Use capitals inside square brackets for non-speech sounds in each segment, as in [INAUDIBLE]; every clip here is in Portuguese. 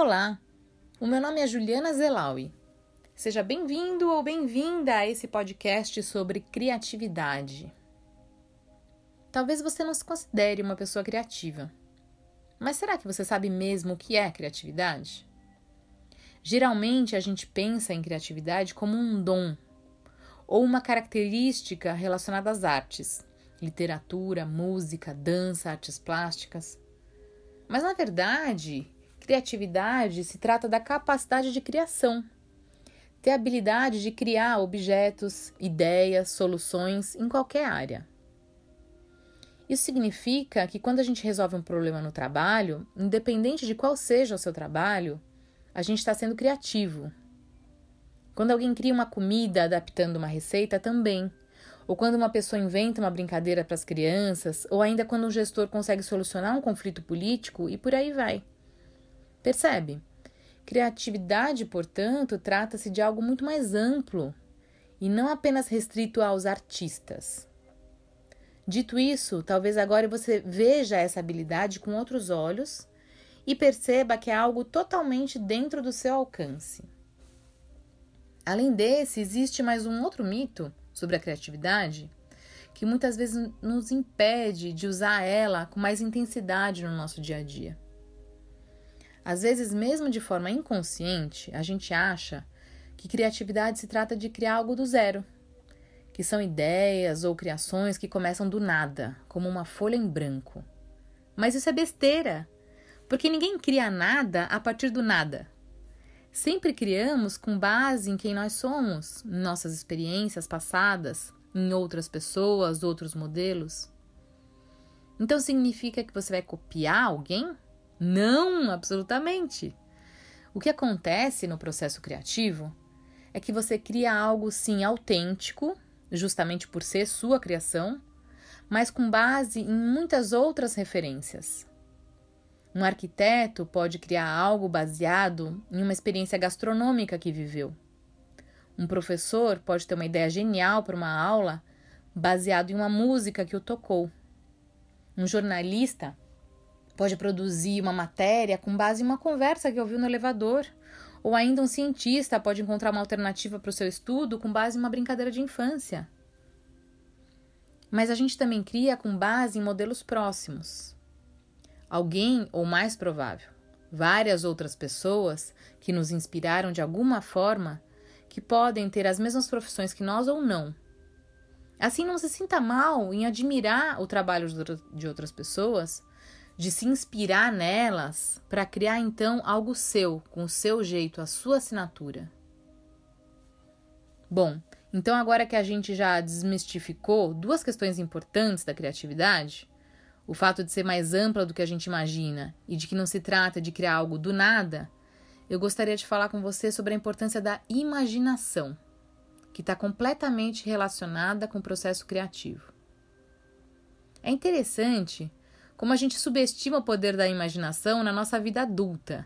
Olá, o meu nome é Juliana Zelaui. Seja bem-vindo ou bem-vinda a esse podcast sobre criatividade. Talvez você não se considere uma pessoa criativa, mas será que você sabe mesmo o que é criatividade? Geralmente a gente pensa em criatividade como um dom ou uma característica relacionada às artes, literatura, música, dança, artes plásticas. Mas na verdade, criatividade se trata da capacidade de criação, ter a habilidade de criar objetos, ideias, soluções em qualquer área. Isso significa que quando a gente resolve um problema no trabalho, independente de qual seja o seu trabalho, a gente está sendo criativo. Quando alguém cria uma comida adaptando uma receita, também. Ou quando uma pessoa inventa uma brincadeira para as crianças, ou ainda quando um gestor consegue solucionar um conflito político e por aí vai. Percebe? Criatividade, portanto, trata-se de algo muito mais amplo e não apenas restrito aos artistas. Dito isso, talvez agora você veja essa habilidade com outros olhos e perceba que é algo totalmente dentro do seu alcance. Além desse, existe mais um outro mito sobre a criatividade que muitas vezes nos impede de usar ela com mais intensidade no nosso dia a dia. Às vezes, mesmo de forma inconsciente, a gente acha que criatividade se trata de criar algo do zero, que são ideias ou criações que começam do nada, como uma folha em branco. Mas isso é besteira, porque ninguém cria nada a partir do nada. Sempre criamos com base em quem nós somos, em nossas experiências passadas, em outras pessoas, outros modelos. Então significa que você vai copiar alguém? Não, absolutamente. O que acontece no processo criativo é que você cria algo sim autêntico, justamente por ser sua criação, mas com base em muitas outras referências. Um arquiteto pode criar algo baseado em uma experiência gastronômica que viveu. Um professor pode ter uma ideia genial para uma aula baseado em uma música que o tocou. Um jornalista Pode produzir uma matéria com base em uma conversa que ouviu no elevador. Ou ainda um cientista pode encontrar uma alternativa para o seu estudo com base em uma brincadeira de infância. Mas a gente também cria com base em modelos próximos. Alguém, ou mais provável, várias outras pessoas que nos inspiraram de alguma forma, que podem ter as mesmas profissões que nós ou não. Assim, não se sinta mal em admirar o trabalho de outras pessoas de se inspirar nelas para criar então algo seu, com o seu jeito, a sua assinatura. Bom, então agora que a gente já desmistificou duas questões importantes da criatividade, o fato de ser mais ampla do que a gente imagina e de que não se trata de criar algo do nada, eu gostaria de falar com você sobre a importância da imaginação, que está completamente relacionada com o processo criativo. É interessante como a gente subestima o poder da imaginação na nossa vida adulta.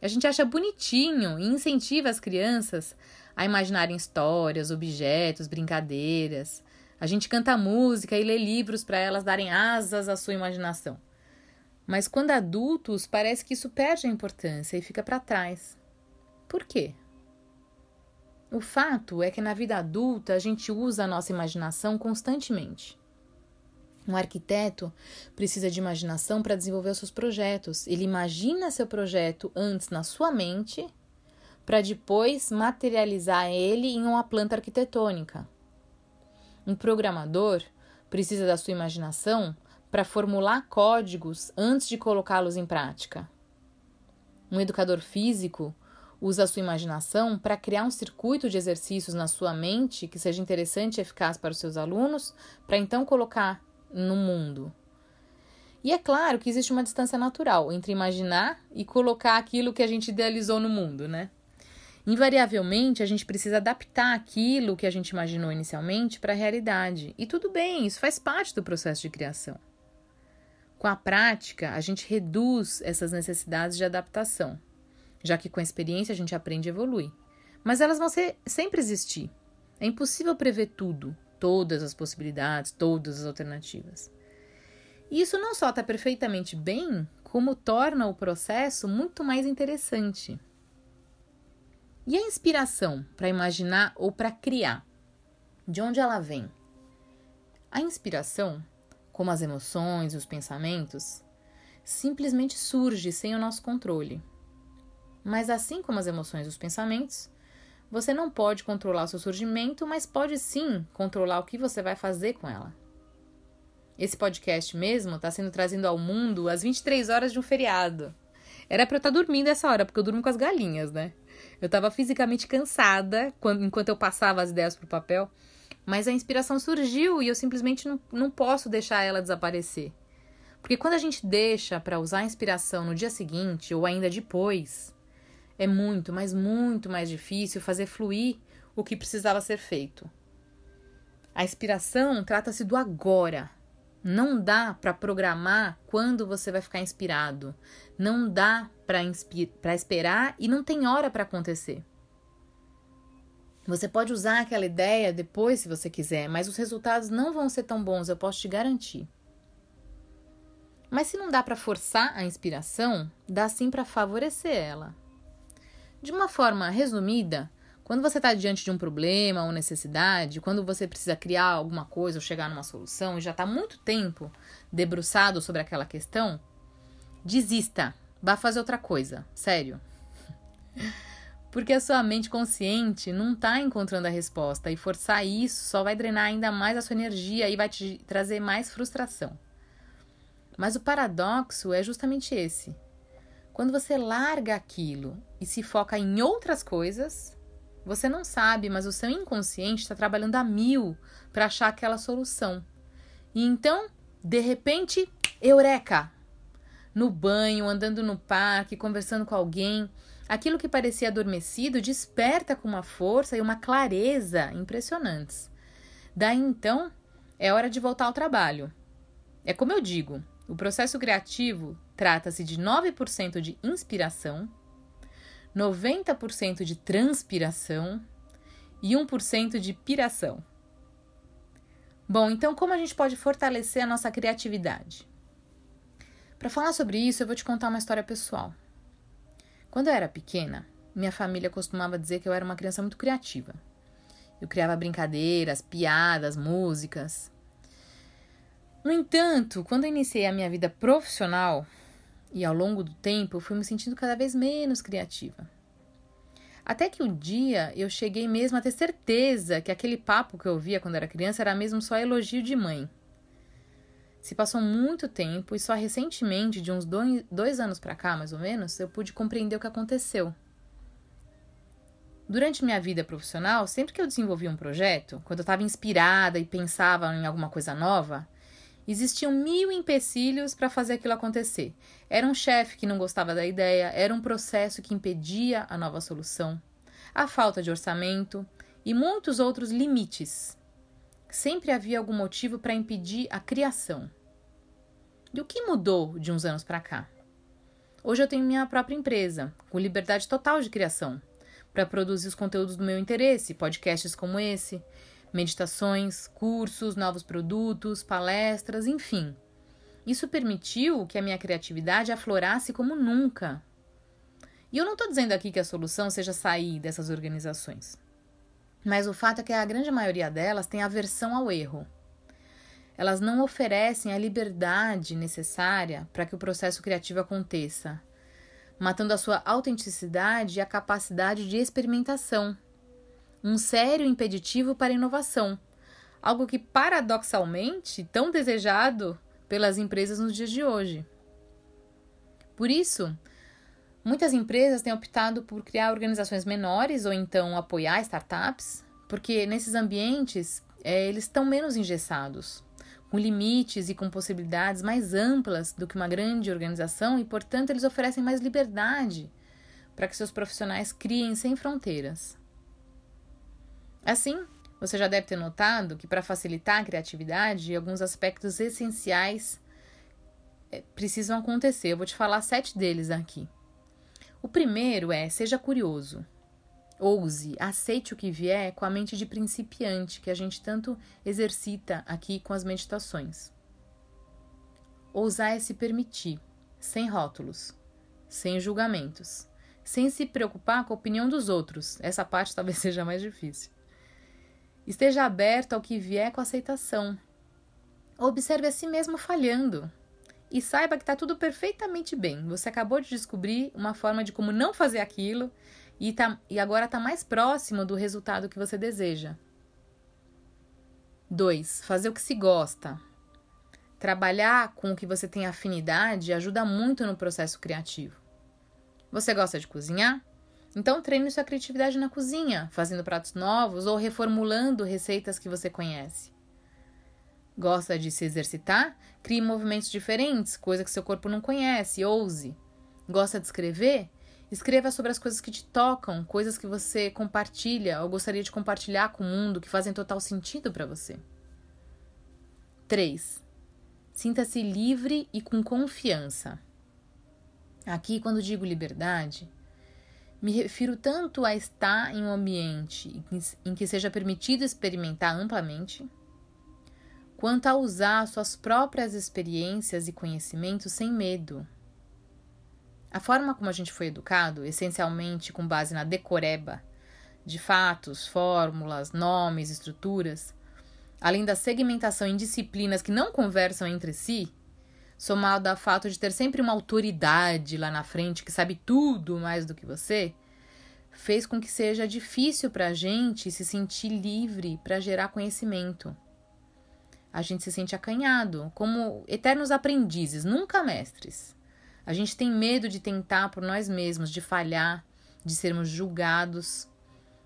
A gente acha bonitinho e incentiva as crianças a imaginarem histórias, objetos, brincadeiras. A gente canta música e lê livros para elas darem asas à sua imaginação. Mas quando adultos, parece que isso perde a importância e fica para trás. Por quê? O fato é que na vida adulta a gente usa a nossa imaginação constantemente. Um arquiteto precisa de imaginação para desenvolver os seus projetos. Ele imagina seu projeto antes na sua mente, para depois materializar ele em uma planta arquitetônica. Um programador precisa da sua imaginação para formular códigos antes de colocá-los em prática. Um educador físico usa a sua imaginação para criar um circuito de exercícios na sua mente que seja interessante e eficaz para os seus alunos, para então colocar no mundo. E é claro que existe uma distância natural entre imaginar e colocar aquilo que a gente idealizou no mundo, né? Invariavelmente, a gente precisa adaptar aquilo que a gente imaginou inicialmente para a realidade. E tudo bem, isso faz parte do processo de criação. Com a prática, a gente reduz essas necessidades de adaptação, já que com a experiência a gente aprende e evolui. Mas elas vão ser, sempre existir. É impossível prever tudo todas as possibilidades, todas as alternativas. E isso não só está perfeitamente bem, como torna o processo muito mais interessante. E a inspiração para imaginar ou para criar? De onde ela vem? A inspiração, como as emoções e os pensamentos, simplesmente surge sem o nosso controle. Mas assim como as emoções e os pensamentos, você não pode controlar o seu surgimento, mas pode sim controlar o que você vai fazer com ela. Esse podcast mesmo está sendo trazido ao mundo às 23 horas de um feriado. Era para eu estar tá dormindo essa hora, porque eu durmo com as galinhas, né? Eu estava fisicamente cansada quando, enquanto eu passava as ideias para o papel, mas a inspiração surgiu e eu simplesmente não, não posso deixar ela desaparecer. Porque quando a gente deixa para usar a inspiração no dia seguinte ou ainda depois, é muito, mas muito mais difícil fazer fluir o que precisava ser feito. A inspiração trata-se do agora, não dá para programar quando você vai ficar inspirado. Não dá para esperar e não tem hora para acontecer. Você pode usar aquela ideia depois se você quiser, mas os resultados não vão ser tão bons, eu posso te garantir. Mas se não dá para forçar a inspiração, dá sim para favorecer ela. De uma forma resumida, quando você está diante de um problema ou necessidade, quando você precisa criar alguma coisa ou chegar numa solução e já está muito tempo debruçado sobre aquela questão, desista, vá fazer outra coisa, sério. [LAUGHS] Porque a sua mente consciente não está encontrando a resposta e forçar isso só vai drenar ainda mais a sua energia e vai te trazer mais frustração. Mas o paradoxo é justamente esse. Quando você larga aquilo e se foca em outras coisas, você não sabe, mas o seu inconsciente está trabalhando a mil para achar aquela solução. E então, de repente, eureka! No banho, andando no parque, conversando com alguém, aquilo que parecia adormecido desperta com uma força e uma clareza impressionantes. Daí então, é hora de voltar ao trabalho. É como eu digo, o processo criativo trata-se de 9% de inspiração 90% de transpiração e 1% de piração. Bom, então como a gente pode fortalecer a nossa criatividade? Para falar sobre isso, eu vou te contar uma história pessoal. Quando eu era pequena, minha família costumava dizer que eu era uma criança muito criativa. Eu criava brincadeiras, piadas, músicas. No entanto, quando eu iniciei a minha vida profissional, e ao longo do tempo eu fui me sentindo cada vez menos criativa. Até que um dia eu cheguei mesmo a ter certeza que aquele papo que eu ouvia quando era criança era mesmo só elogio de mãe. Se passou muito tempo e só recentemente, de uns dois, dois anos para cá mais ou menos, eu pude compreender o que aconteceu. Durante minha vida profissional, sempre que eu desenvolvia um projeto, quando eu estava inspirada e pensava em alguma coisa nova, Existiam mil empecilhos para fazer aquilo acontecer. Era um chefe que não gostava da ideia, era um processo que impedia a nova solução, a falta de orçamento e muitos outros limites. Sempre havia algum motivo para impedir a criação. E o que mudou de uns anos para cá? Hoje eu tenho minha própria empresa, com liberdade total de criação, para produzir os conteúdos do meu interesse, podcasts como esse, meditações, cursos, novos produtos, palestras, enfim. Isso permitiu que a minha criatividade aflorasse como nunca. E eu não estou dizendo aqui que a solução seja sair dessas organizações. Mas o fato é que a grande maioria delas tem aversão ao erro. Elas não oferecem a liberdade necessária para que o processo criativo aconteça, matando a sua autenticidade e a capacidade de experimentação um sério impeditivo para a inovação, algo que paradoxalmente tão desejado pelas empresas nos dias de hoje. Por isso, muitas empresas têm optado por criar organizações menores ou então apoiar startups, porque nesses ambientes é, eles estão menos engessados, com limites e com possibilidades mais amplas do que uma grande organização e, portanto, eles oferecem mais liberdade para que seus profissionais criem sem fronteiras. Assim, você já deve ter notado que para facilitar a criatividade, alguns aspectos essenciais eh, precisam acontecer. Eu vou te falar sete deles aqui. O primeiro é seja curioso. Ouse, aceite o que vier com a mente de principiante, que a gente tanto exercita aqui com as meditações. Ousar é se permitir, sem rótulos, sem julgamentos, sem se preocupar com a opinião dos outros. Essa parte talvez [LAUGHS] seja mais difícil. Esteja aberto ao que vier com aceitação. Observe a si mesmo falhando. E saiba que está tudo perfeitamente bem. Você acabou de descobrir uma forma de como não fazer aquilo e, tá, e agora está mais próximo do resultado que você deseja. 2. Fazer o que se gosta. Trabalhar com o que você tem afinidade ajuda muito no processo criativo. Você gosta de cozinhar? Então treine sua criatividade na cozinha, fazendo pratos novos ou reformulando receitas que você conhece. Gosta de se exercitar? Crie movimentos diferentes, coisa que seu corpo não conhece, ouse. Gosta de escrever? Escreva sobre as coisas que te tocam, coisas que você compartilha ou gostaria de compartilhar com o mundo que fazem total sentido para você. 3. Sinta-se livre e com confiança. Aqui, quando digo liberdade, me refiro tanto a estar em um ambiente em que seja permitido experimentar amplamente, quanto a usar suas próprias experiências e conhecimentos sem medo. A forma como a gente foi educado, essencialmente com base na decoreba de fatos, fórmulas, nomes, estruturas, além da segmentação em disciplinas que não conversam entre si, somado ao fato de ter sempre uma autoridade lá na frente que sabe tudo mais do que você, fez com que seja difícil para a gente se sentir livre para gerar conhecimento. A gente se sente acanhado, como eternos aprendizes, nunca mestres. A gente tem medo de tentar por nós mesmos, de falhar, de sermos julgados.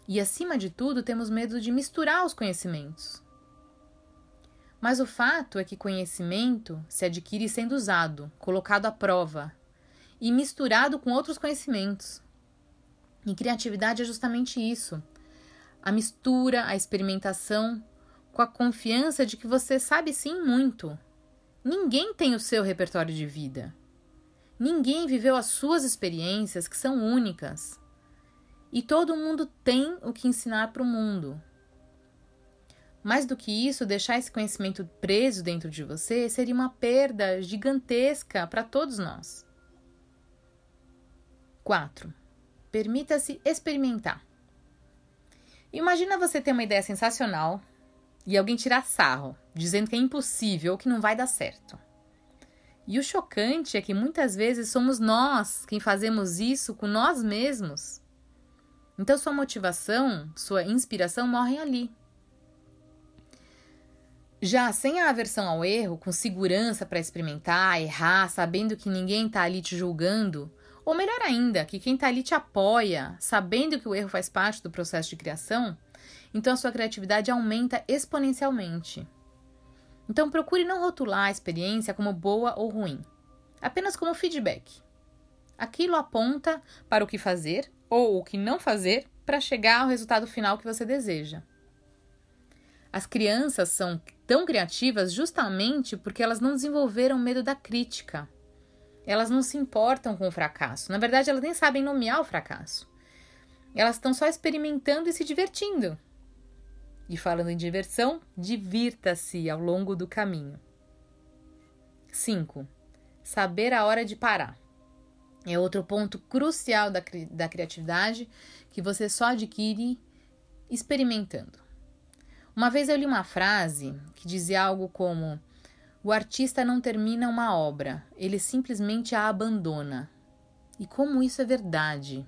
E, acima de tudo, temos medo de misturar os conhecimentos. Mas o fato é que conhecimento se adquire sendo usado, colocado à prova e misturado com outros conhecimentos. E criatividade é justamente isso: a mistura, a experimentação, com a confiança de que você sabe sim muito. Ninguém tem o seu repertório de vida. Ninguém viveu as suas experiências que são únicas. E todo mundo tem o que ensinar para o mundo. Mais do que isso, deixar esse conhecimento preso dentro de você seria uma perda gigantesca para todos nós. 4. Permita-se experimentar. Imagina você ter uma ideia sensacional e alguém tirar sarro, dizendo que é impossível ou que não vai dar certo. E o chocante é que muitas vezes somos nós quem fazemos isso com nós mesmos. Então sua motivação, sua inspiração morrem ali. Já sem a aversão ao erro, com segurança para experimentar, errar, sabendo que ninguém está ali te julgando, ou melhor ainda, que quem está ali te apoia, sabendo que o erro faz parte do processo de criação, então a sua criatividade aumenta exponencialmente. Então procure não rotular a experiência como boa ou ruim, apenas como feedback. Aquilo aponta para o que fazer ou o que não fazer para chegar ao resultado final que você deseja. As crianças são tão criativas justamente porque elas não desenvolveram medo da crítica. Elas não se importam com o fracasso. Na verdade, elas nem sabem nomear o fracasso. Elas estão só experimentando e se divertindo. E falando em diversão, divirta-se ao longo do caminho. 5. Saber a hora de parar. É outro ponto crucial da, da criatividade que você só adquire experimentando. Uma vez eu li uma frase que dizia algo como: O artista não termina uma obra, ele simplesmente a abandona. E como isso é verdade?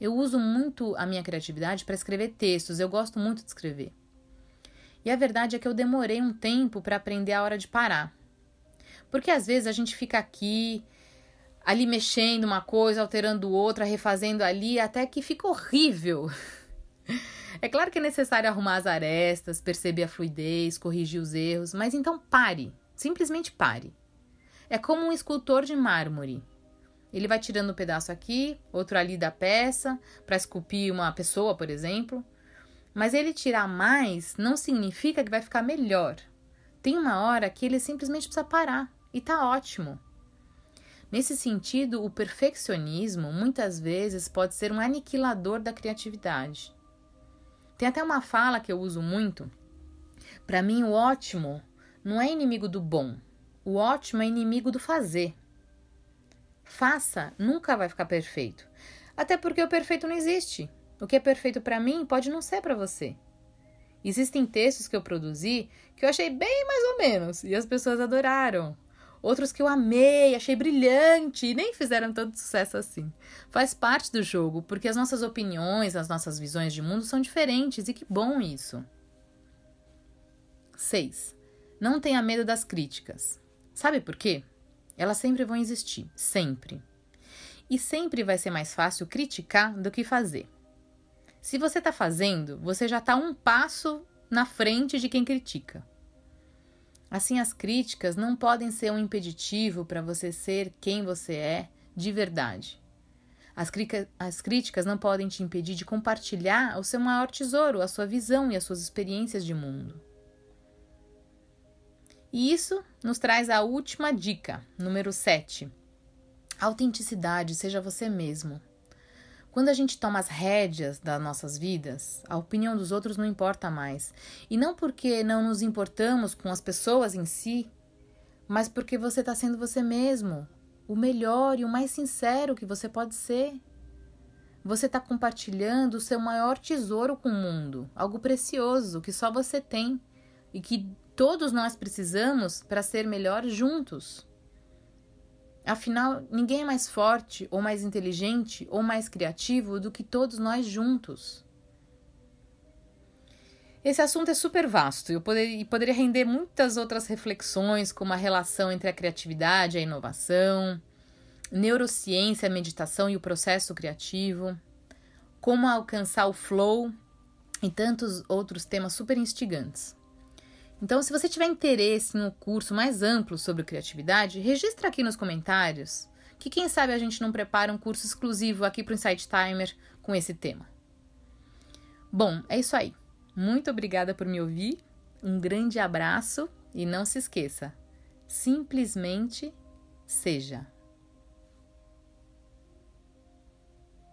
Eu uso muito a minha criatividade para escrever textos, eu gosto muito de escrever. E a verdade é que eu demorei um tempo para aprender a hora de parar. Porque às vezes a gente fica aqui, ali mexendo uma coisa, alterando outra, refazendo ali, até que fica horrível. [LAUGHS] É claro que é necessário arrumar as arestas, perceber a fluidez, corrigir os erros, mas então pare, simplesmente pare. É como um escultor de mármore. Ele vai tirando um pedaço aqui, outro ali da peça, para esculpir uma pessoa, por exemplo. Mas ele tirar mais não significa que vai ficar melhor. Tem uma hora que ele simplesmente precisa parar e tá ótimo. Nesse sentido, o perfeccionismo muitas vezes pode ser um aniquilador da criatividade. Tem até uma fala que eu uso muito. Para mim, o ótimo não é inimigo do bom. O ótimo é inimigo do fazer. Faça, nunca vai ficar perfeito. Até porque o perfeito não existe. O que é perfeito para mim pode não ser para você. Existem textos que eu produzi que eu achei bem mais ou menos e as pessoas adoraram. Outros que eu amei, achei brilhante e nem fizeram tanto sucesso assim. Faz parte do jogo, porque as nossas opiniões, as nossas visões de mundo são diferentes e que bom isso. 6. Não tenha medo das críticas. Sabe por quê? Elas sempre vão existir, sempre. E sempre vai ser mais fácil criticar do que fazer. Se você está fazendo, você já está um passo na frente de quem critica. Assim, as críticas não podem ser um impeditivo para você ser quem você é de verdade. As, as, críticas não podem te impedir de compartilhar o seu maior tesouro, a sua visão e as suas experiências de mundo. E isso nos traz a última dica, número 7. Autenticidade, seja você mesmo. Quando a gente toma as rédeas das nossas vidas, a opinião dos outros não importa mais. E não porque não nos importamos com as pessoas em si, mas porque você está sendo você mesmo, o melhor e o mais sincero que você pode ser. Você está compartilhando o seu maior tesouro com o mundo, algo precioso que só você tem e que todos nós precisamos para ser melhor juntos. Afinal, ninguém é mais forte, ou mais inteligente, ou mais criativo do que todos nós juntos. Esse assunto é super vasto e poder, poderia render muitas outras reflexões, como a relação entre a criatividade e a inovação, neurociência, a meditação e o processo criativo, como alcançar o flow e tantos outros temas super instigantes. Então, se você tiver interesse em um curso mais amplo sobre criatividade, registra aqui nos comentários, que quem sabe a gente não prepara um curso exclusivo aqui para o Insight Timer com esse tema. Bom, é isso aí. Muito obrigada por me ouvir. Um grande abraço e não se esqueça, simplesmente seja.